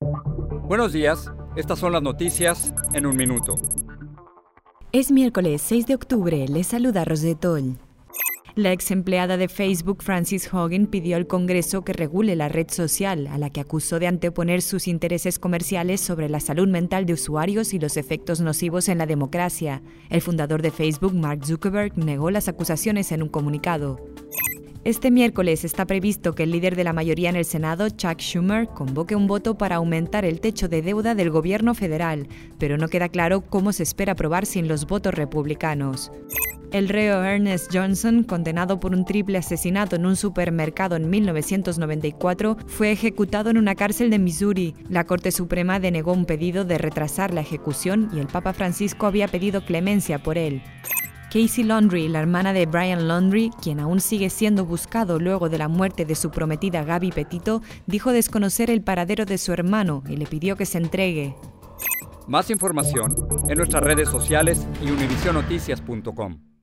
Buenos días, estas son las noticias en un minuto. Es miércoles 6 de octubre, les saluda Rosetol. La ex empleada de Facebook, Francis Hogan, pidió al Congreso que regule la red social, a la que acusó de anteponer sus intereses comerciales sobre la salud mental de usuarios y los efectos nocivos en la democracia. El fundador de Facebook, Mark Zuckerberg, negó las acusaciones en un comunicado. Este miércoles está previsto que el líder de la mayoría en el Senado, Chuck Schumer, convoque un voto para aumentar el techo de deuda del gobierno federal, pero no queda claro cómo se espera aprobar sin los votos republicanos. El reo Ernest Johnson, condenado por un triple asesinato en un supermercado en 1994, fue ejecutado en una cárcel de Missouri. La Corte Suprema denegó un pedido de retrasar la ejecución y el Papa Francisco había pedido clemencia por él. Casey Laundry, la hermana de Brian Laundry, quien aún sigue siendo buscado luego de la muerte de su prometida Gaby Petito, dijo desconocer el paradero de su hermano y le pidió que se entregue. Más información en nuestras redes sociales y univisionoticias.com.